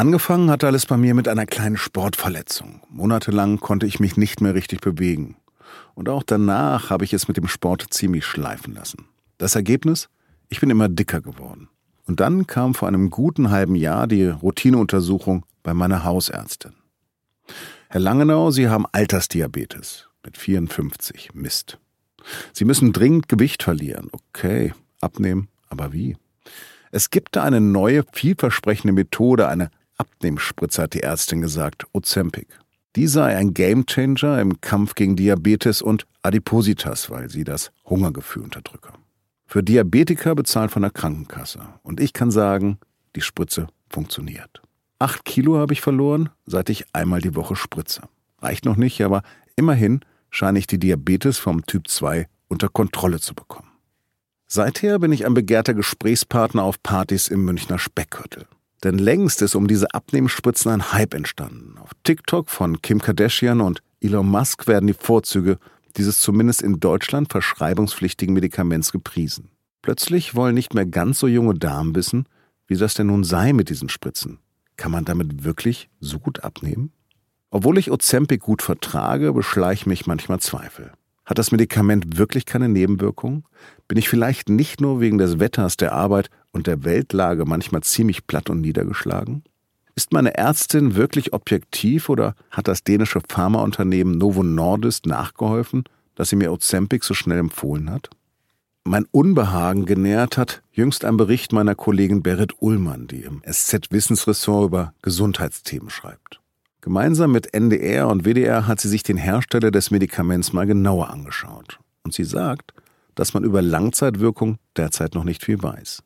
Angefangen hat alles bei mir mit einer kleinen Sportverletzung. Monatelang konnte ich mich nicht mehr richtig bewegen. Und auch danach habe ich es mit dem Sport ziemlich schleifen lassen. Das Ergebnis? Ich bin immer dicker geworden. Und dann kam vor einem guten halben Jahr die Routineuntersuchung bei meiner Hausärztin. Herr Langenau, Sie haben Altersdiabetes mit 54. Mist. Sie müssen dringend Gewicht verlieren. Okay, abnehmen, aber wie? Es gibt da eine neue, vielversprechende Methode, eine Abnehmspritze, hat die Ärztin gesagt, Ozempic. Die sei ein Gamechanger im Kampf gegen Diabetes und Adipositas, weil sie das Hungergefühl unterdrücke. Für Diabetiker bezahlt von der Krankenkasse. Und ich kann sagen, die Spritze funktioniert. Acht Kilo habe ich verloren, seit ich einmal die Woche spritze. Reicht noch nicht, aber immerhin scheine ich die Diabetes vom Typ 2 unter Kontrolle zu bekommen. Seither bin ich ein begehrter Gesprächspartner auf Partys im Münchner Speckgürtel. Denn längst ist um diese Abnehmspritzen ein Hype entstanden. Auf TikTok von Kim Kardashian und Elon Musk werden die Vorzüge dieses zumindest in Deutschland verschreibungspflichtigen Medikaments gepriesen. Plötzlich wollen nicht mehr ganz so junge Damen wissen, wie das denn nun sei mit diesen Spritzen. Kann man damit wirklich so gut abnehmen? Obwohl ich Ozempic gut vertrage, beschleicht mich manchmal Zweifel. Hat das Medikament wirklich keine Nebenwirkungen? Bin ich vielleicht nicht nur wegen des Wetters, der Arbeit und der Weltlage manchmal ziemlich platt und niedergeschlagen? Ist meine Ärztin wirklich objektiv oder hat das dänische Pharmaunternehmen Novo Nordisk nachgeholfen, dass sie mir Ozempic so schnell empfohlen hat? Mein Unbehagen genährt hat jüngst ein Bericht meiner Kollegin Berit Ullmann, die im SZ-Wissensressort über Gesundheitsthemen schreibt. Gemeinsam mit NDR und WDR hat sie sich den Hersteller des Medikaments mal genauer angeschaut. Und sie sagt, dass man über Langzeitwirkung derzeit noch nicht viel weiß.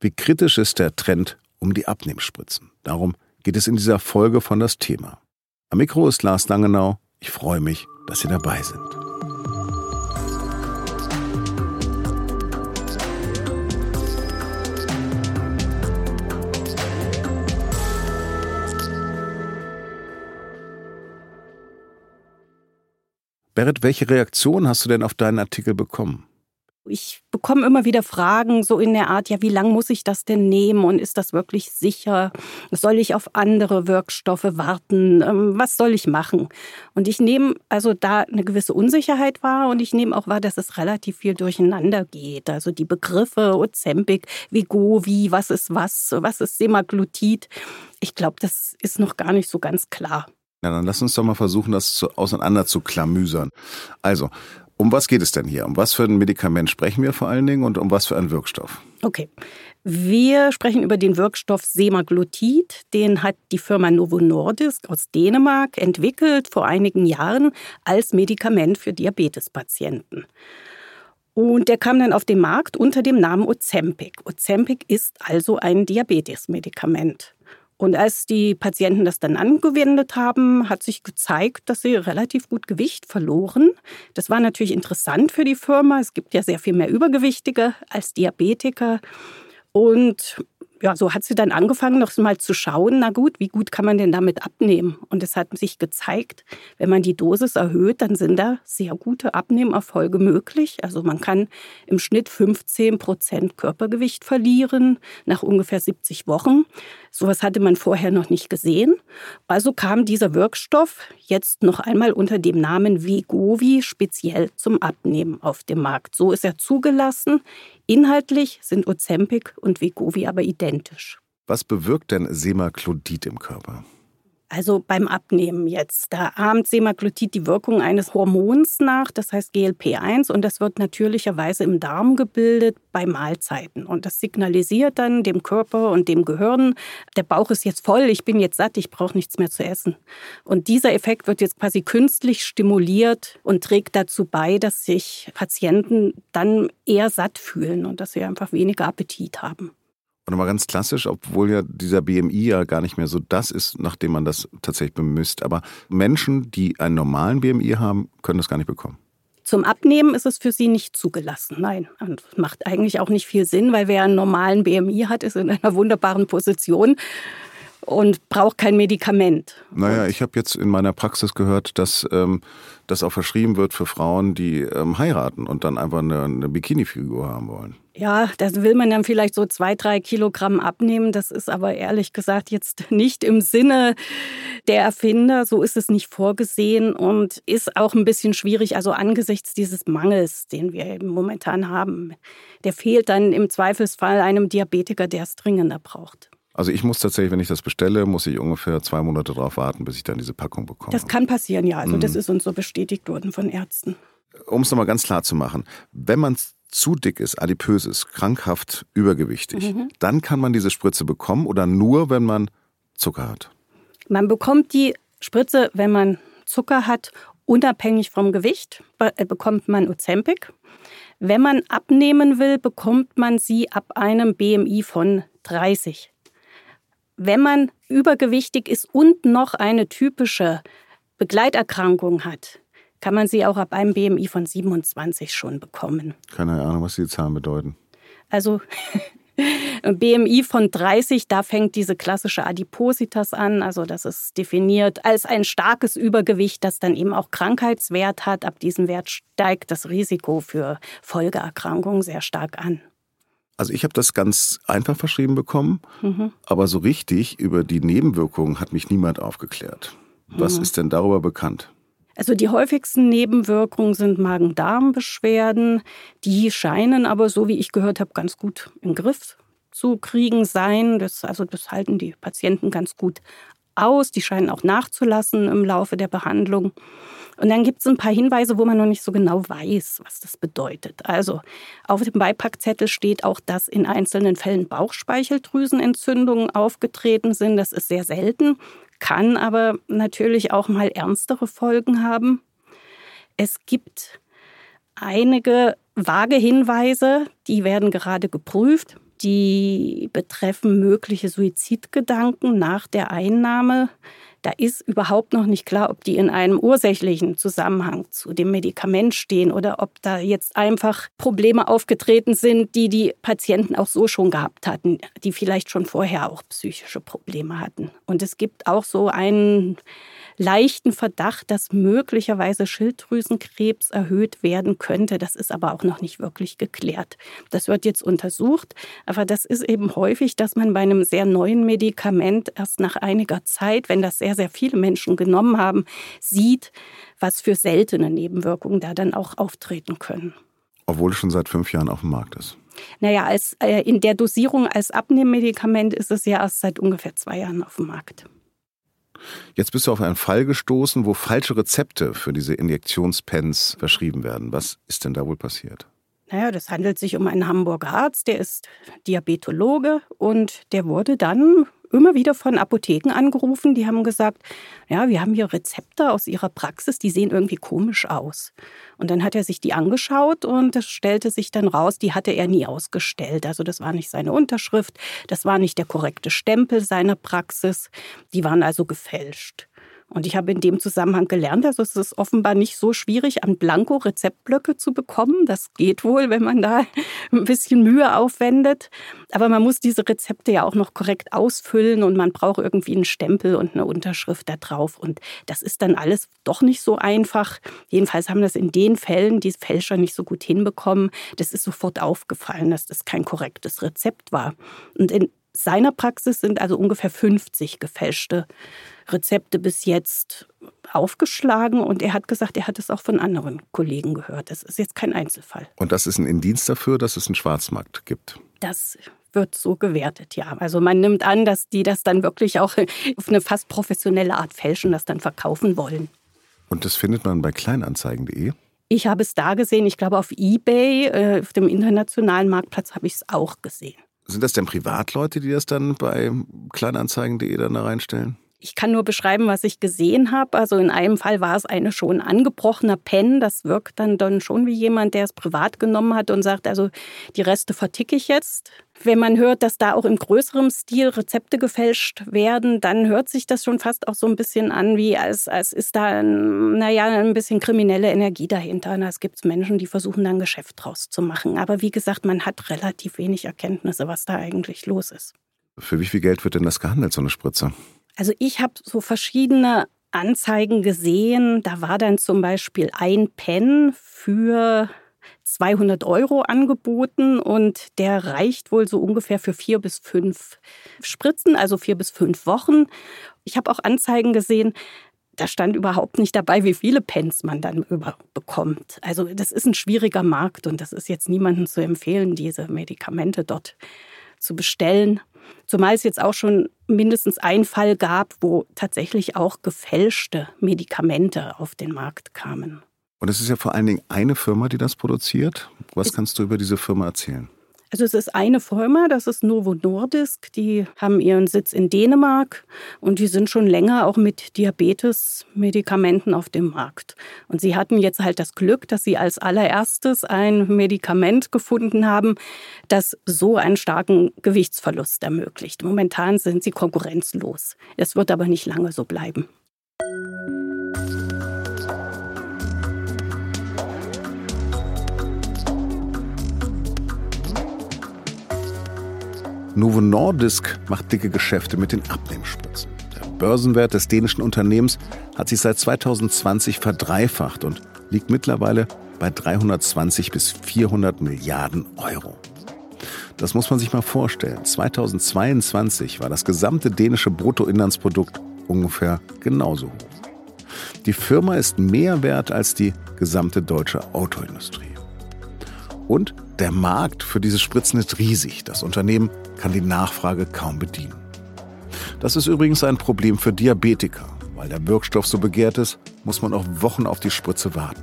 Wie kritisch ist der Trend um die Abnehmspritzen? Darum geht es in dieser Folge von das Thema. Am Mikro ist Lars Langenau. Ich freue mich, dass Sie dabei sind. Berit, welche Reaktion hast du denn auf deinen Artikel bekommen? Ich bekomme immer wieder Fragen so in der Art, ja, wie lange muss ich das denn nehmen und ist das wirklich sicher? Soll ich auf andere Wirkstoffe warten? Ähm, was soll ich machen? Und ich nehme also da eine gewisse Unsicherheit wahr und ich nehme auch wahr, dass es relativ viel durcheinander geht. Also die Begriffe Ozempic, Vigovi, was ist was, was ist Semaglutid? Ich glaube, das ist noch gar nicht so ganz klar. Na, dann lass uns doch mal versuchen, das zu, auseinander zu klamüsern. Also, um was geht es denn hier? Um was für ein Medikament sprechen wir vor allen Dingen und um was für einen Wirkstoff? Okay. Wir sprechen über den Wirkstoff Semaglutid. Den hat die Firma Novo Nordisk aus Dänemark entwickelt vor einigen Jahren als Medikament für Diabetespatienten. Und der kam dann auf den Markt unter dem Namen Ozempic. Ozempic ist also ein Diabetesmedikament. Und als die Patienten das dann angewendet haben, hat sich gezeigt, dass sie relativ gut Gewicht verloren. Das war natürlich interessant für die Firma. Es gibt ja sehr viel mehr Übergewichtige als Diabetiker. Und ja, so hat sie dann angefangen, noch mal zu schauen, na gut, wie gut kann man denn damit abnehmen? Und es hat sich gezeigt, wenn man die Dosis erhöht, dann sind da sehr gute Abnehmerfolge möglich. Also man kann im Schnitt 15 Prozent Körpergewicht verlieren nach ungefähr 70 Wochen. Sowas hatte man vorher noch nicht gesehen. Also kam dieser Wirkstoff jetzt noch einmal unter dem Namen Vegovi speziell zum Abnehmen auf dem Markt. So ist er zugelassen. Inhaltlich sind Ozempic und Vegovi aber identisch. Was bewirkt denn Semaglutid im Körper? Also beim Abnehmen jetzt. Da ahmt Semaglutid die Wirkung eines Hormons nach, das heißt GLP-1, und das wird natürlicherweise im Darm gebildet bei Mahlzeiten. Und das signalisiert dann dem Körper und dem Gehirn, der Bauch ist jetzt voll, ich bin jetzt satt, ich brauche nichts mehr zu essen. Und dieser Effekt wird jetzt quasi künstlich stimuliert und trägt dazu bei, dass sich Patienten dann eher satt fühlen und dass sie einfach weniger Appetit haben. Und mal ganz klassisch, obwohl ja dieser BMI ja gar nicht mehr so das ist, nachdem man das tatsächlich bemisst. Aber Menschen, die einen normalen BMI haben, können das gar nicht bekommen. Zum Abnehmen ist es für sie nicht zugelassen. Nein, und macht eigentlich auch nicht viel Sinn, weil wer einen normalen BMI hat, ist in einer wunderbaren Position und braucht kein Medikament. Naja, ich habe jetzt in meiner Praxis gehört, dass ähm, das auch verschrieben wird für Frauen, die ähm, heiraten und dann einfach eine, eine Bikini-Figur haben wollen. Ja, das will man dann vielleicht so zwei, drei Kilogramm abnehmen. Das ist aber ehrlich gesagt jetzt nicht im Sinne der Erfinder. So ist es nicht vorgesehen und ist auch ein bisschen schwierig. Also angesichts dieses Mangels, den wir momentan haben, der fehlt dann im Zweifelsfall einem Diabetiker, der es dringender braucht. Also ich muss tatsächlich, wenn ich das bestelle, muss ich ungefähr zwei Monate darauf warten, bis ich dann diese Packung bekomme. Das kann passieren, ja. Also mhm. das ist uns so bestätigt worden von Ärzten. Um es nochmal ganz klar zu machen, wenn man zu dick ist, adipös ist, krankhaft, übergewichtig, mhm. dann kann man diese Spritze bekommen oder nur, wenn man Zucker hat? Man bekommt die Spritze, wenn man Zucker hat, unabhängig vom Gewicht, äh, bekommt man Ozempic. Wenn man abnehmen will, bekommt man sie ab einem BMI von 30 wenn man übergewichtig ist und noch eine typische Begleiterkrankung hat, kann man sie auch ab einem BMI von 27 schon bekommen. Keine Ahnung, was die Zahlen bedeuten. Also BMI von 30, da fängt diese klassische Adipositas an. Also das ist definiert als ein starkes Übergewicht, das dann eben auch Krankheitswert hat. Ab diesem Wert steigt das Risiko für Folgeerkrankungen sehr stark an. Also ich habe das ganz einfach verschrieben bekommen, mhm. aber so richtig über die Nebenwirkungen hat mich niemand aufgeklärt. Was mhm. ist denn darüber bekannt? Also die häufigsten Nebenwirkungen sind Magen-Darm-Beschwerden. Die scheinen aber, so wie ich gehört habe, ganz gut im Griff zu kriegen sein. Das, also das halten die Patienten ganz gut aus. Die scheinen auch nachzulassen im Laufe der Behandlung. Und dann gibt es ein paar Hinweise, wo man noch nicht so genau weiß, was das bedeutet. Also auf dem Beipackzettel steht auch, dass in einzelnen Fällen Bauchspeicheldrüsenentzündungen aufgetreten sind. Das ist sehr selten, kann aber natürlich auch mal ernstere Folgen haben. Es gibt einige vage Hinweise, die werden gerade geprüft. Die betreffen mögliche Suizidgedanken nach der Einnahme da ist überhaupt noch nicht klar, ob die in einem ursächlichen Zusammenhang zu dem Medikament stehen oder ob da jetzt einfach Probleme aufgetreten sind, die die Patienten auch so schon gehabt hatten, die vielleicht schon vorher auch psychische Probleme hatten. Und es gibt auch so einen leichten Verdacht, dass möglicherweise Schilddrüsenkrebs erhöht werden könnte. Das ist aber auch noch nicht wirklich geklärt. Das wird jetzt untersucht, aber das ist eben häufig, dass man bei einem sehr neuen Medikament erst nach einiger Zeit, wenn das sehr, sehr viele Menschen genommen haben, sieht, was für seltene Nebenwirkungen da dann auch auftreten können. Obwohl es schon seit fünf Jahren auf dem Markt ist. Naja, als, äh, in der Dosierung als Abnehmmedikament ist es ja erst seit ungefähr zwei Jahren auf dem Markt. Jetzt bist du auf einen Fall gestoßen, wo falsche Rezepte für diese Injektionspens verschrieben werden. Was ist denn da wohl passiert? Naja, das handelt sich um einen Hamburger Arzt, der ist Diabetologe und der wurde dann immer wieder von Apotheken angerufen, die haben gesagt, ja, wir haben hier Rezepte aus ihrer Praxis, die sehen irgendwie komisch aus. Und dann hat er sich die angeschaut und es stellte sich dann raus, die hatte er nie ausgestellt. Also das war nicht seine Unterschrift, das war nicht der korrekte Stempel seiner Praxis, die waren also gefälscht. Und ich habe in dem Zusammenhang gelernt, also es ist offenbar nicht so schwierig, an Blanko-Rezeptblöcke zu bekommen. Das geht wohl, wenn man da ein bisschen Mühe aufwendet. Aber man muss diese Rezepte ja auch noch korrekt ausfüllen und man braucht irgendwie einen Stempel und eine Unterschrift da drauf. Und das ist dann alles doch nicht so einfach. Jedenfalls haben das in den Fällen die Fälscher nicht so gut hinbekommen. Das ist sofort aufgefallen, dass das kein korrektes Rezept war. Und in seiner Praxis sind also ungefähr 50 gefälschte Rezepte bis jetzt aufgeschlagen und er hat gesagt, er hat es auch von anderen Kollegen gehört. Das ist jetzt kein Einzelfall. Und das ist ein Indienst dafür, dass es einen Schwarzmarkt gibt? Das wird so gewertet, ja. Also man nimmt an, dass die das dann wirklich auch auf eine fast professionelle Art fälschen, das dann verkaufen wollen. Und das findet man bei kleinanzeigen.de? Ich habe es da gesehen, ich glaube auf eBay, äh, auf dem internationalen Marktplatz habe ich es auch gesehen. Sind das denn Privatleute, die das dann bei kleinanzeigen.de dann da reinstellen? Ich kann nur beschreiben, was ich gesehen habe. Also in einem Fall war es eine schon angebrochener Pen. Das wirkt dann, dann schon wie jemand, der es privat genommen hat und sagt, also die Reste verticke ich jetzt. Wenn man hört, dass da auch im größeren Stil Rezepte gefälscht werden, dann hört sich das schon fast auch so ein bisschen an, wie als, als ist da, naja, ein bisschen kriminelle Energie dahinter. Und es gibt Menschen, die versuchen dann Geschäft draus zu machen. Aber wie gesagt, man hat relativ wenig Erkenntnisse, was da eigentlich los ist. Für wie viel Geld wird denn das gehandelt, so eine Spritze? Also ich habe so verschiedene Anzeigen gesehen, da war dann zum Beispiel ein Pen für 200 Euro angeboten und der reicht wohl so ungefähr für vier bis fünf Spritzen, also vier bis fünf Wochen. Ich habe auch Anzeigen gesehen, da stand überhaupt nicht dabei, wie viele Pens man dann bekommt. Also das ist ein schwieriger Markt und das ist jetzt niemandem zu empfehlen, diese Medikamente dort zu bestellen. Zumal es jetzt auch schon mindestens einen Fall gab, wo tatsächlich auch gefälschte Medikamente auf den Markt kamen. Und es ist ja vor allen Dingen eine Firma, die das produziert. Was kannst du über diese Firma erzählen? Also es ist eine Firma, das ist Novo Nordisk. Die haben ihren Sitz in Dänemark und die sind schon länger auch mit Diabetes-Medikamenten auf dem Markt. Und sie hatten jetzt halt das Glück, dass sie als allererstes ein Medikament gefunden haben, das so einen starken Gewichtsverlust ermöglicht. Momentan sind sie konkurrenzlos. Es wird aber nicht lange so bleiben. Novo Nordisk macht dicke Geschäfte mit den Abnehmspritzen. Der Börsenwert des dänischen Unternehmens hat sich seit 2020 verdreifacht und liegt mittlerweile bei 320 bis 400 Milliarden Euro. Das muss man sich mal vorstellen. 2022 war das gesamte dänische Bruttoinlandsprodukt ungefähr genauso hoch. Die Firma ist mehr wert als die gesamte deutsche Autoindustrie. Und der Markt für diese Spritzen ist riesig. Das Unternehmen kann die Nachfrage kaum bedienen. Das ist übrigens ein Problem für Diabetiker. Weil der Wirkstoff so begehrt ist, muss man auch Wochen auf die Spritze warten.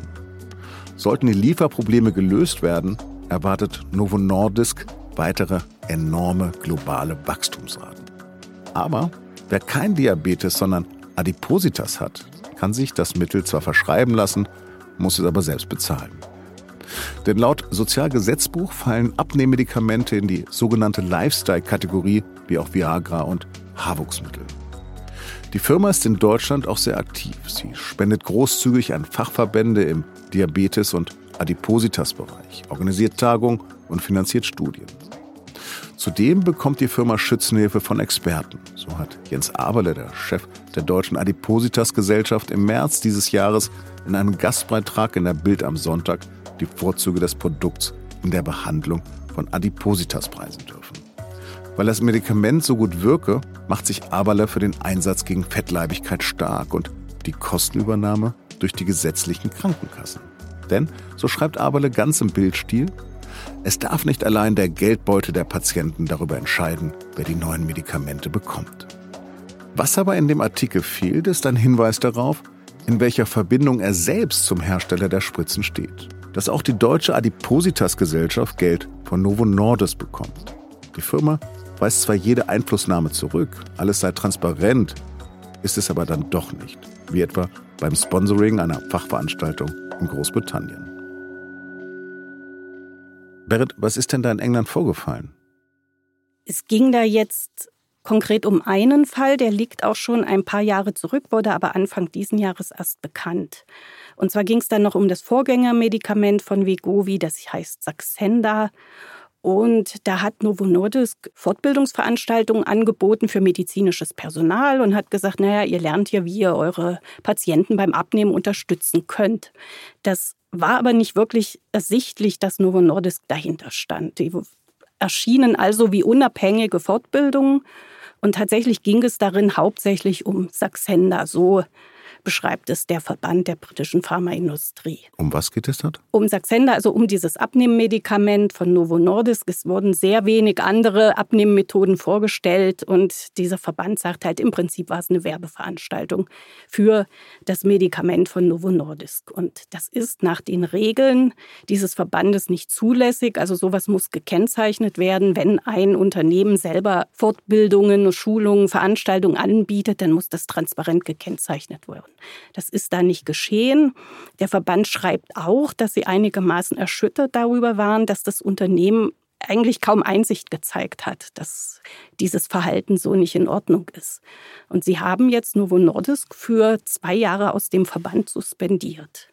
Sollten die Lieferprobleme gelöst werden, erwartet Novo Nordisk weitere enorme globale Wachstumsraten. Aber wer kein Diabetes, sondern Adipositas hat, kann sich das Mittel zwar verschreiben lassen, muss es aber selbst bezahlen. Denn laut Sozialgesetzbuch fallen Abnehmmedikamente in die sogenannte Lifestyle-Kategorie, wie auch Viagra und Haarwuchsmittel. Die Firma ist in Deutschland auch sehr aktiv. Sie spendet großzügig an Fachverbände im Diabetes- und Adipositas-Bereich, organisiert Tagungen und finanziert Studien. Zudem bekommt die Firma Schützenhilfe von Experten. So hat Jens Aberle, der Chef der Deutschen Adipositas-Gesellschaft, im März dieses Jahres in einem Gastbeitrag in der Bild am Sonntag die Vorzüge des Produkts in der Behandlung von Adipositas preisen dürfen. Weil das Medikament so gut wirke, macht sich Aberle für den Einsatz gegen Fettleibigkeit stark und die Kostenübernahme durch die gesetzlichen Krankenkassen. Denn, so schreibt Aberle ganz im Bildstil, es darf nicht allein der Geldbeutel der Patienten darüber entscheiden, wer die neuen Medikamente bekommt. Was aber in dem Artikel fehlt, ist ein Hinweis darauf, in welcher Verbindung er selbst zum Hersteller der Spritzen steht dass auch die deutsche Adipositas-Gesellschaft Geld von Novo Nordisk bekommt. Die Firma weist zwar jede Einflussnahme zurück, alles sei transparent, ist es aber dann doch nicht, wie etwa beim Sponsoring einer Fachveranstaltung in Großbritannien. Berit, was ist denn da in England vorgefallen? Es ging da jetzt konkret um einen Fall, der liegt auch schon ein paar Jahre zurück, wurde aber Anfang diesen Jahres erst bekannt. Und zwar ging es dann noch um das Vorgängermedikament von Wegovi, das heißt Saxenda. Und da hat Novo Nordisk Fortbildungsveranstaltungen angeboten für medizinisches Personal und hat gesagt, naja, ihr lernt ja, wie ihr eure Patienten beim Abnehmen unterstützen könnt. Das war aber nicht wirklich ersichtlich, dass Novo Nordisk dahinter stand. Die erschienen also wie unabhängige Fortbildungen. Und tatsächlich ging es darin hauptsächlich um Saxenda. So beschreibt es der Verband der britischen Pharmaindustrie. Um was geht es dort? Um Saxenda, also um dieses Abnehmmedikament von Novo Nordisk. Es wurden sehr wenig andere Abnehmmethoden vorgestellt und dieser Verband sagt halt, im Prinzip war es eine Werbeveranstaltung für das Medikament von Novo Nordisk. Und das ist nach den Regeln dieses Verbandes nicht zulässig. Also sowas muss gekennzeichnet werden. Wenn ein Unternehmen selber Fortbildungen, Schulungen, Veranstaltungen anbietet, dann muss das transparent gekennzeichnet werden. Das ist da nicht geschehen. Der Verband schreibt auch, dass sie einigermaßen erschüttert darüber waren, dass das Unternehmen eigentlich kaum Einsicht gezeigt hat, dass dieses Verhalten so nicht in Ordnung ist. Und sie haben jetzt Novo Nordisk für zwei Jahre aus dem Verband suspendiert.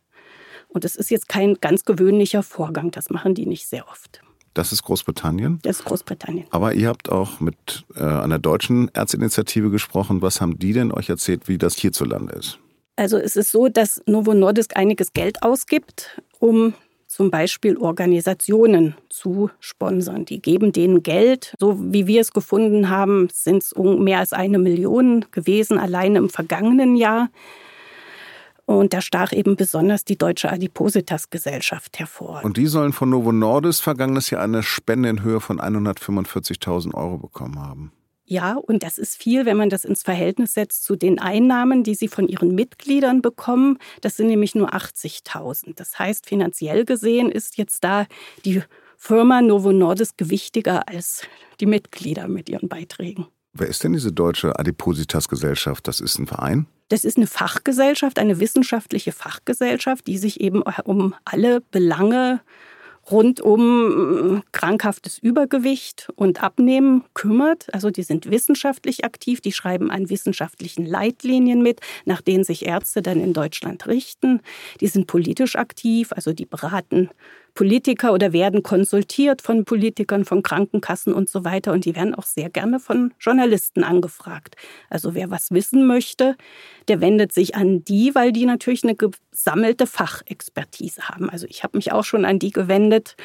Und es ist jetzt kein ganz gewöhnlicher Vorgang, das machen die nicht sehr oft. Das ist Großbritannien? Das ist Großbritannien. Aber ihr habt auch mit äh, einer deutschen Ärztinitiative gesprochen. Was haben die denn euch erzählt, wie das hierzulande ist? Also es ist so, dass Novo Nordisk einiges Geld ausgibt, um zum Beispiel Organisationen zu sponsern. Die geben denen Geld. So wie wir es gefunden haben, sind es mehr als eine Million gewesen, allein im vergangenen Jahr. Und da stach eben besonders die Deutsche Adipositas-Gesellschaft hervor. Und die sollen von Novo Nordisk vergangenes Jahr eine Spende in Höhe von 145.000 Euro bekommen haben. Ja, und das ist viel, wenn man das ins Verhältnis setzt zu den Einnahmen, die sie von ihren Mitgliedern bekommen. Das sind nämlich nur 80.000. Das heißt, finanziell gesehen ist jetzt da die Firma Novo Nordisk gewichtiger als die Mitglieder mit ihren Beiträgen. Wer ist denn diese deutsche Adipositas-Gesellschaft? Das ist ein Verein? Das ist eine Fachgesellschaft, eine wissenschaftliche Fachgesellschaft, die sich eben um alle Belange rund um äh, krankhaftes Übergewicht und Abnehmen kümmert. Also die sind wissenschaftlich aktiv, die schreiben an wissenschaftlichen Leitlinien mit, nach denen sich Ärzte dann in Deutschland richten. Die sind politisch aktiv, also die beraten Politiker oder werden konsultiert von Politikern, von Krankenkassen und so weiter. Und die werden auch sehr gerne von Journalisten angefragt. Also wer was wissen möchte, der wendet sich an die, weil die natürlich eine gesammelte Fachexpertise haben. Also ich habe mich auch schon an die gewendet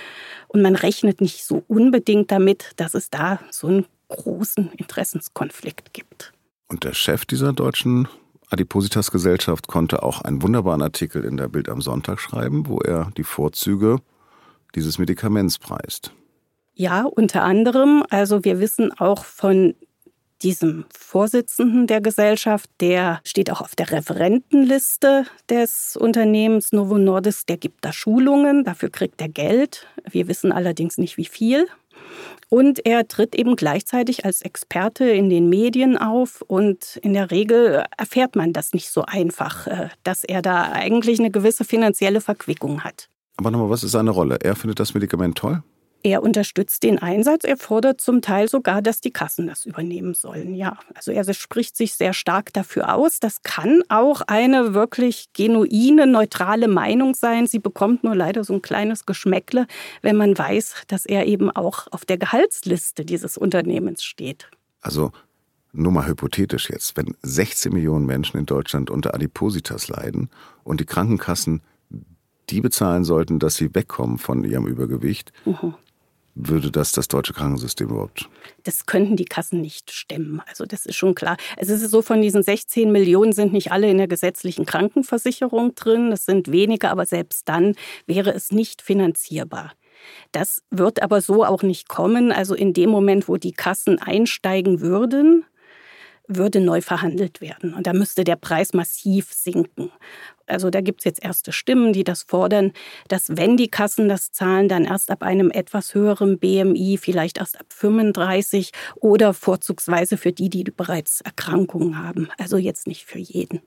und man rechnet nicht so unbedingt damit, dass es da so einen großen Interessenskonflikt gibt. Und der Chef dieser deutschen Adipositas Gesellschaft konnte auch einen wunderbaren Artikel in der Bild am Sonntag schreiben, wo er die Vorzüge dieses Medikaments preist. Ja, unter anderem. Also wir wissen auch von diesem Vorsitzenden der Gesellschaft, der steht auch auf der Referentenliste des Unternehmens Novo Nordisk, der gibt da Schulungen, dafür kriegt er Geld. Wir wissen allerdings nicht wie viel. Und er tritt eben gleichzeitig als Experte in den Medien auf und in der Regel erfährt man das nicht so einfach, äh, dass er da eigentlich eine gewisse finanzielle Verquickung hat. Aber nochmal, was ist seine Rolle? Er findet das Medikament toll? Er unterstützt den Einsatz. Er fordert zum Teil sogar, dass die Kassen das übernehmen sollen. Ja, also er spricht sich sehr stark dafür aus. Das kann auch eine wirklich genuine, neutrale Meinung sein. Sie bekommt nur leider so ein kleines Geschmäckle, wenn man weiß, dass er eben auch auf der Gehaltsliste dieses Unternehmens steht. Also nur mal hypothetisch jetzt, wenn 16 Millionen Menschen in Deutschland unter Adipositas leiden und die Krankenkassen die bezahlen sollten, dass sie wegkommen von ihrem Übergewicht, mhm. würde das das deutsche Krankensystem überhaupt? Das könnten die Kassen nicht stemmen. Also das ist schon klar. Es ist so, von diesen 16 Millionen sind nicht alle in der gesetzlichen Krankenversicherung drin. Das sind wenige, aber selbst dann wäre es nicht finanzierbar. Das wird aber so auch nicht kommen. Also in dem Moment, wo die Kassen einsteigen würden, würde neu verhandelt werden. Und da müsste der Preis massiv sinken. Also da gibt es jetzt erste Stimmen, die das fordern, dass wenn die Kassen das zahlen, dann erst ab einem etwas höheren BMI, vielleicht erst ab 35 oder vorzugsweise für die, die bereits Erkrankungen haben. Also jetzt nicht für jeden.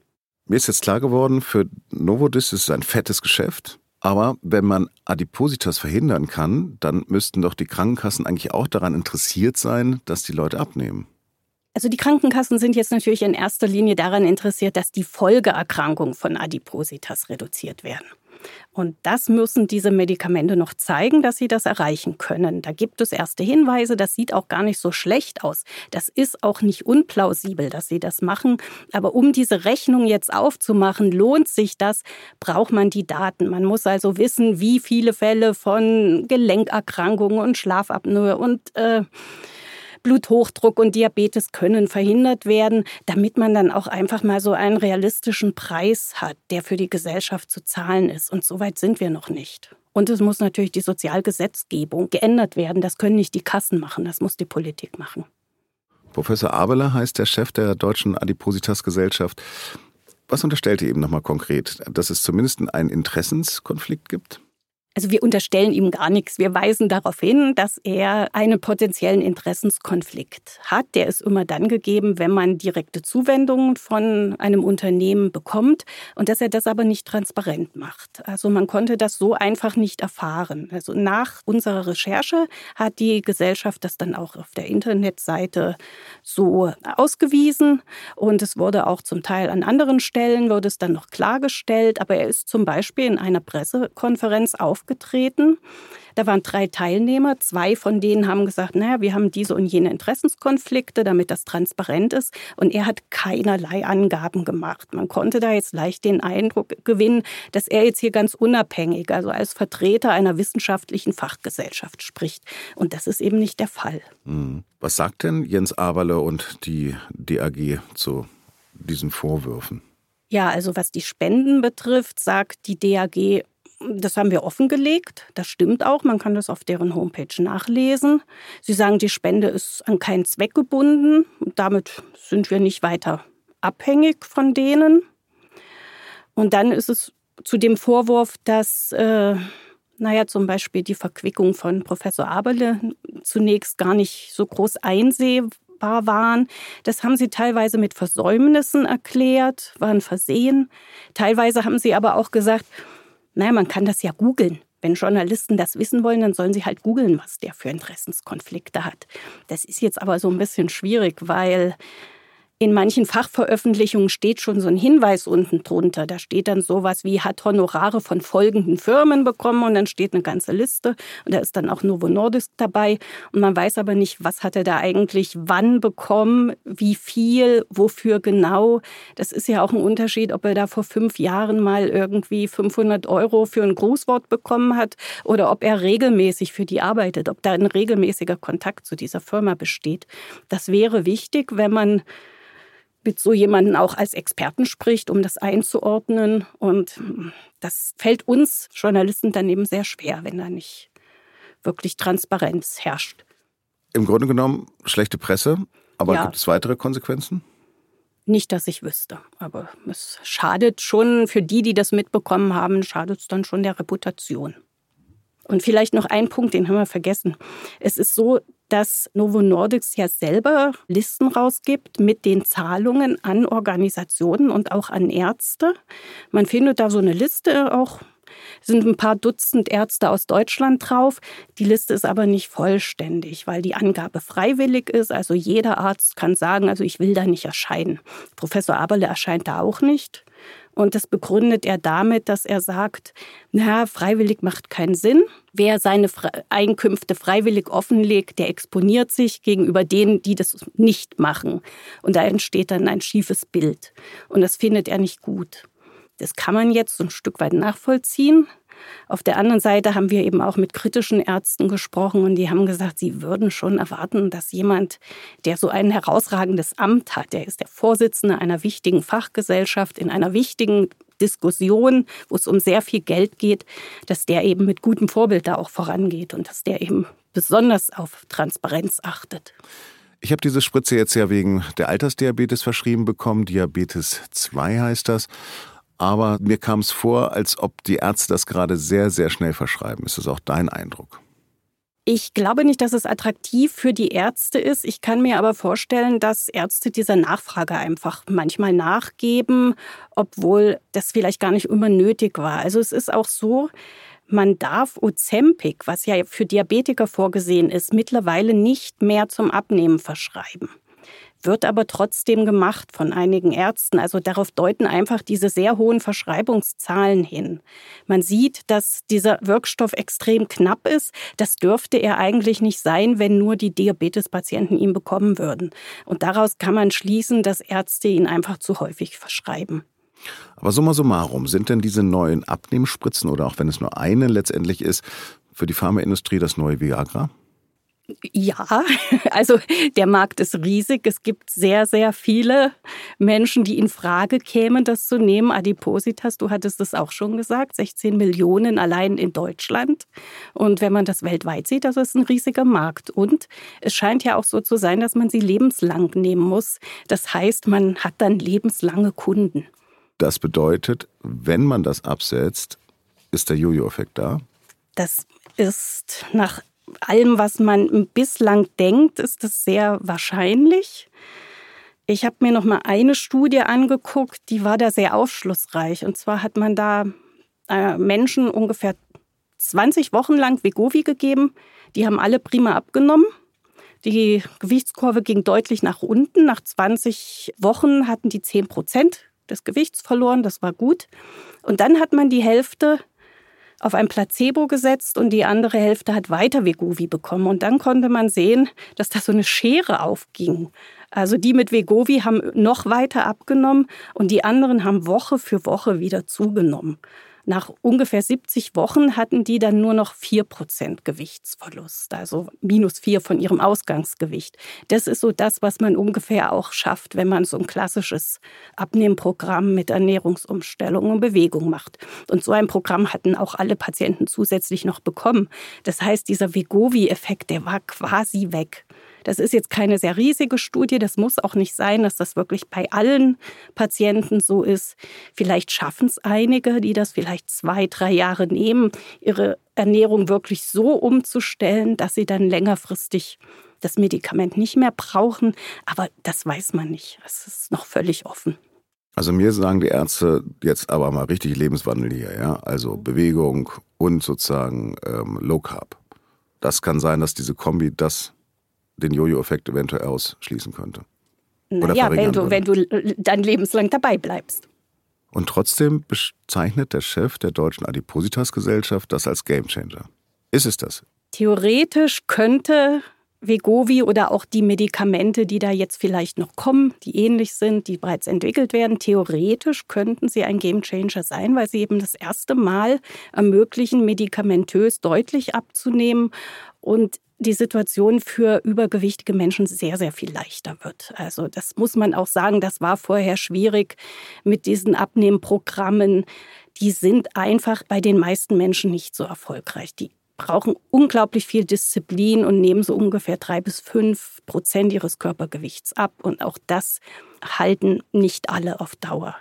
Mir ist jetzt klar geworden, für Novodis ist es ein fettes Geschäft. Aber wenn man Adipositas verhindern kann, dann müssten doch die Krankenkassen eigentlich auch daran interessiert sein, dass die Leute abnehmen. Also die Krankenkassen sind jetzt natürlich in erster Linie daran interessiert, dass die Folgeerkrankungen von Adipositas reduziert werden. Und das müssen diese Medikamente noch zeigen, dass sie das erreichen können. Da gibt es erste Hinweise, das sieht auch gar nicht so schlecht aus. Das ist auch nicht unplausibel, dass sie das machen. Aber um diese Rechnung jetzt aufzumachen, lohnt sich das, braucht man die Daten. Man muss also wissen, wie viele Fälle von Gelenkerkrankungen und Schlafapnoe und äh, Bluthochdruck und Diabetes können verhindert werden, damit man dann auch einfach mal so einen realistischen Preis hat, der für die Gesellschaft zu zahlen ist. Und so weit sind wir noch nicht. Und es muss natürlich die Sozialgesetzgebung geändert werden. Das können nicht die Kassen machen, das muss die Politik machen. Professor Abeler heißt der Chef der Deutschen Adipositas-Gesellschaft. Was unterstellt ihr eben nochmal konkret? Dass es zumindest einen Interessenskonflikt gibt? Also wir unterstellen ihm gar nichts. Wir weisen darauf hin, dass er einen potenziellen Interessenskonflikt hat. Der ist immer dann gegeben, wenn man direkte Zuwendungen von einem Unternehmen bekommt und dass er das aber nicht transparent macht. Also man konnte das so einfach nicht erfahren. Also nach unserer Recherche hat die Gesellschaft das dann auch auf der Internetseite so ausgewiesen und es wurde auch zum Teil an anderen Stellen wurde es dann noch klargestellt. Aber er ist zum Beispiel in einer Pressekonferenz auf aufgetreten. Da waren drei Teilnehmer. Zwei von denen haben gesagt, naja, wir haben diese und jene Interessenskonflikte, damit das transparent ist. Und er hat keinerlei Angaben gemacht. Man konnte da jetzt leicht den Eindruck gewinnen, dass er jetzt hier ganz unabhängig, also als Vertreter einer wissenschaftlichen Fachgesellschaft spricht. Und das ist eben nicht der Fall. Hm. Was sagt denn Jens Aberle und die DAG zu diesen Vorwürfen? Ja, also was die Spenden betrifft, sagt die DAG, das haben wir offengelegt. Das stimmt auch. Man kann das auf deren Homepage nachlesen. Sie sagen, die Spende ist an keinen Zweck gebunden. damit sind wir nicht weiter abhängig von denen. Und dann ist es zu dem Vorwurf, dass, äh, naja, zum Beispiel die Verquickung von Professor Aberle zunächst gar nicht so groß einsehbar waren. Das haben sie teilweise mit Versäumnissen erklärt, waren versehen. Teilweise haben sie aber auch gesagt, naja, man kann das ja googeln. Wenn Journalisten das wissen wollen, dann sollen sie halt googeln, was der für Interessenskonflikte hat. Das ist jetzt aber so ein bisschen schwierig, weil in manchen Fachveröffentlichungen steht schon so ein Hinweis unten drunter. Da steht dann sowas wie, hat Honorare von folgenden Firmen bekommen und dann steht eine ganze Liste und da ist dann auch Novo Nordisk dabei und man weiß aber nicht, was hat er da eigentlich wann bekommen, wie viel, wofür genau. Das ist ja auch ein Unterschied, ob er da vor fünf Jahren mal irgendwie 500 Euro für ein Grußwort bekommen hat oder ob er regelmäßig für die arbeitet, ob da ein regelmäßiger Kontakt zu dieser Firma besteht. Das wäre wichtig, wenn man mit so jemanden auch als Experten spricht, um das einzuordnen. Und das fällt uns Journalisten dann eben sehr schwer, wenn da nicht wirklich Transparenz herrscht. Im Grunde genommen schlechte Presse, aber ja. gibt es weitere Konsequenzen? Nicht, dass ich wüsste, aber es schadet schon für die, die das mitbekommen haben, schadet es dann schon der Reputation. Und vielleicht noch ein Punkt, den haben wir vergessen. Es ist so, dass Novo Nordisk ja selber Listen rausgibt mit den Zahlungen an Organisationen und auch an Ärzte. Man findet da so eine Liste auch sind ein paar Dutzend Ärzte aus Deutschland drauf. Die Liste ist aber nicht vollständig, weil die Angabe freiwillig ist. Also jeder Arzt kann sagen, also ich will da nicht erscheinen. Professor Aberle erscheint da auch nicht. Und das begründet er damit, dass er sagt, na, freiwillig macht keinen Sinn. Wer seine Einkünfte freiwillig offenlegt, der exponiert sich gegenüber denen, die das nicht machen. Und da entsteht dann ein schiefes Bild. Und das findet er nicht gut. Das kann man jetzt so ein Stück weit nachvollziehen. Auf der anderen Seite haben wir eben auch mit kritischen Ärzten gesprochen und die haben gesagt, sie würden schon erwarten, dass jemand, der so ein herausragendes Amt hat, der ist der Vorsitzende einer wichtigen Fachgesellschaft in einer wichtigen Diskussion, wo es um sehr viel Geld geht, dass der eben mit gutem Vorbild da auch vorangeht und dass der eben besonders auf Transparenz achtet. Ich habe diese Spritze jetzt ja wegen der Altersdiabetes verschrieben bekommen. Diabetes 2 heißt das aber mir kam es vor, als ob die Ärzte das gerade sehr, sehr schnell verschreiben. Ist das auch dein Eindruck? Ich glaube nicht, dass es attraktiv für die Ärzte ist. Ich kann mir aber vorstellen, dass Ärzte dieser Nachfrage einfach manchmal nachgeben, obwohl das vielleicht gar nicht immer nötig war. Also es ist auch so, man darf Ozempic, was ja für Diabetiker vorgesehen ist, mittlerweile nicht mehr zum Abnehmen verschreiben wird aber trotzdem gemacht von einigen Ärzten. Also darauf deuten einfach diese sehr hohen Verschreibungszahlen hin. Man sieht, dass dieser Wirkstoff extrem knapp ist. Das dürfte er eigentlich nicht sein, wenn nur die Diabetespatienten ihn bekommen würden. Und daraus kann man schließen, dass Ärzte ihn einfach zu häufig verschreiben. Aber summa summarum, sind denn diese neuen Abnehmspritzen oder auch wenn es nur eine letztendlich ist, für die Pharmaindustrie das neue Viagra? Ja, also der Markt ist riesig. Es gibt sehr, sehr viele Menschen, die in Frage kämen, das zu nehmen. Adipositas, du hattest es auch schon gesagt, 16 Millionen allein in Deutschland. Und wenn man das weltweit sieht, das ist ein riesiger Markt. Und es scheint ja auch so zu sein, dass man sie lebenslang nehmen muss. Das heißt, man hat dann lebenslange Kunden. Das bedeutet, wenn man das absetzt, ist der Jojo-Effekt da? Das ist nach allem, was man bislang denkt, ist das sehr wahrscheinlich. Ich habe mir noch mal eine Studie angeguckt, die war da sehr aufschlussreich. Und zwar hat man da äh, Menschen ungefähr 20 Wochen lang Vegovi gegeben. Die haben alle prima abgenommen. Die Gewichtskurve ging deutlich nach unten. Nach 20 Wochen hatten die 10 Prozent des Gewichts verloren. Das war gut. Und dann hat man die Hälfte auf ein Placebo gesetzt und die andere Hälfte hat weiter Vegovi bekommen. Und dann konnte man sehen, dass da so eine Schere aufging. Also die mit Vegovi haben noch weiter abgenommen und die anderen haben Woche für Woche wieder zugenommen. Nach ungefähr 70 Wochen hatten die dann nur noch 4% Gewichtsverlust, also minus 4 von ihrem Ausgangsgewicht. Das ist so das, was man ungefähr auch schafft, wenn man so ein klassisches Abnehmprogramm mit Ernährungsumstellung und Bewegung macht. Und so ein Programm hatten auch alle Patienten zusätzlich noch bekommen. Das heißt, dieser Vegovi-Effekt, der war quasi weg. Das ist jetzt keine sehr riesige Studie. Das muss auch nicht sein, dass das wirklich bei allen Patienten so ist. Vielleicht schaffen es einige, die das vielleicht zwei, drei Jahre nehmen, ihre Ernährung wirklich so umzustellen, dass sie dann längerfristig das Medikament nicht mehr brauchen. Aber das weiß man nicht. Es ist noch völlig offen. Also mir sagen die Ärzte jetzt aber mal richtig Lebenswandel hier, ja. Also Bewegung und sozusagen ähm, Low Carb. Das kann sein, dass diese Kombi das den Jojo-Effekt eventuell ausschließen könnte. Oder ja, wenn du, wenn du dann lebenslang dabei bleibst. Und trotzdem bezeichnet der Chef der Deutschen Adipositas-Gesellschaft das als Gamechanger. Ist es das? Theoretisch könnte Vegovi oder auch die Medikamente, die da jetzt vielleicht noch kommen, die ähnlich sind, die bereits entwickelt werden, theoretisch könnten sie ein Gamechanger sein, weil sie eben das erste Mal ermöglichen, medikamentös deutlich abzunehmen und die Situation für übergewichtige Menschen sehr, sehr viel leichter wird. Also das muss man auch sagen, das war vorher schwierig mit diesen Abnehmprogrammen. Die sind einfach bei den meisten Menschen nicht so erfolgreich. Die brauchen unglaublich viel Disziplin und nehmen so ungefähr drei bis fünf Prozent ihres Körpergewichts ab. Und auch das halten nicht alle auf Dauer.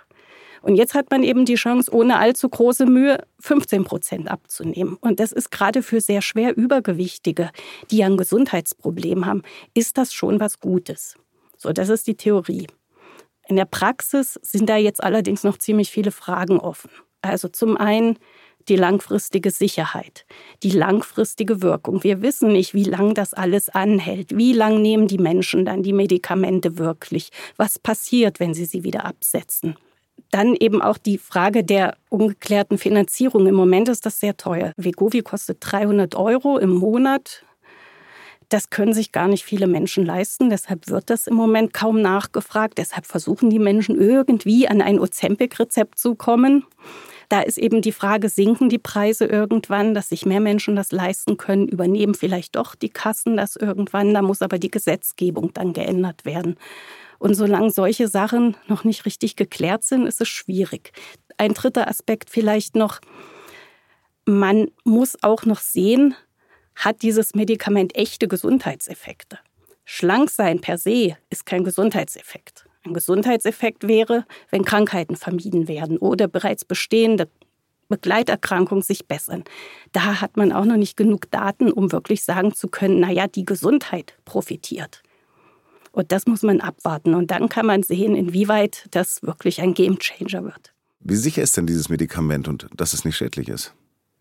Und jetzt hat man eben die Chance, ohne allzu große Mühe 15 Prozent abzunehmen. Und das ist gerade für sehr schwer Übergewichtige, die ja ein Gesundheitsproblem haben, ist das schon was Gutes. So, das ist die Theorie. In der Praxis sind da jetzt allerdings noch ziemlich viele Fragen offen. Also zum einen die langfristige Sicherheit, die langfristige Wirkung. Wir wissen nicht, wie lange das alles anhält. Wie lange nehmen die Menschen dann die Medikamente wirklich? Was passiert, wenn sie sie wieder absetzen? Dann eben auch die Frage der ungeklärten Finanzierung. Im Moment ist das sehr teuer. Vegovi kostet 300 Euro im Monat. Das können sich gar nicht viele Menschen leisten. Deshalb wird das im Moment kaum nachgefragt. Deshalb versuchen die Menschen irgendwie an ein Ozempic-Rezept zu kommen. Da ist eben die Frage, sinken die Preise irgendwann, dass sich mehr Menschen das leisten können, übernehmen vielleicht doch die Kassen das irgendwann. Da muss aber die Gesetzgebung dann geändert werden. Und solange solche Sachen noch nicht richtig geklärt sind, ist es schwierig. Ein dritter Aspekt vielleicht noch, man muss auch noch sehen, hat dieses Medikament echte Gesundheitseffekte. Schlank sein per se ist kein Gesundheitseffekt. Ein Gesundheitseffekt wäre, wenn Krankheiten vermieden werden oder bereits bestehende Begleiterkrankungen sich bessern. Da hat man auch noch nicht genug Daten, um wirklich sagen zu können, naja, die Gesundheit profitiert. Und das muss man abwarten. Und dann kann man sehen, inwieweit das wirklich ein Gamechanger wird. Wie sicher ist denn dieses Medikament und dass es nicht schädlich ist?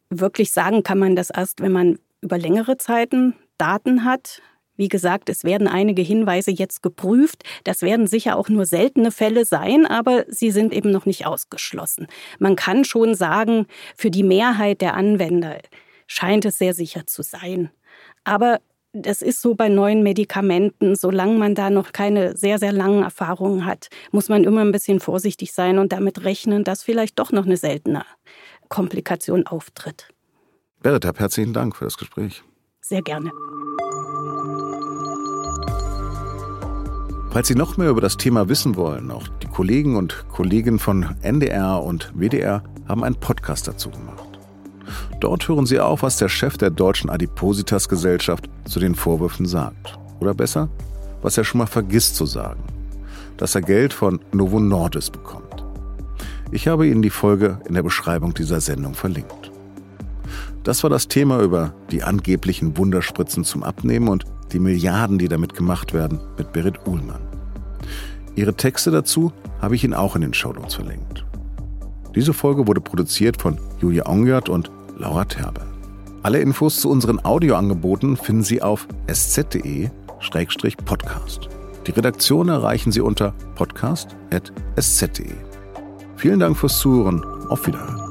Wirklich sagen kann man das erst, wenn man über längere Zeiten Daten hat. Wie gesagt, es werden einige Hinweise jetzt geprüft. Das werden sicher auch nur seltene Fälle sein, aber sie sind eben noch nicht ausgeschlossen. Man kann schon sagen, für die Mehrheit der Anwender scheint es sehr sicher zu sein. Aber das ist so bei neuen Medikamenten, solange man da noch keine sehr, sehr langen Erfahrungen hat, muss man immer ein bisschen vorsichtig sein und damit rechnen, dass vielleicht doch noch eine seltene Komplikation auftritt. Berit, herzlichen Dank für das Gespräch. Sehr gerne. Falls Sie noch mehr über das Thema wissen wollen, auch die Kollegen und Kolleginnen von NDR und WDR haben einen Podcast dazu gemacht. Dort hören Sie auch, was der Chef der Deutschen Adipositas-Gesellschaft zu den Vorwürfen sagt. Oder besser, was er schon mal vergisst zu sagen. Dass er Geld von Novo Nordis bekommt. Ich habe Ihnen die Folge in der Beschreibung dieser Sendung verlinkt. Das war das Thema über die angeblichen Wunderspritzen zum Abnehmen und die Milliarden, die damit gemacht werden, mit Berit Uhlmann. Ihre Texte dazu habe ich Ihnen auch in den Shownotes verlinkt. Diese Folge wurde produziert von Julia Ongert und Laura Terbe. Alle Infos zu unseren Audioangeboten finden Sie auf sz.de-podcast. Die Redaktion erreichen Sie unter podcast.sz.de. Vielen Dank fürs Zuhören. Auf Wiederhören.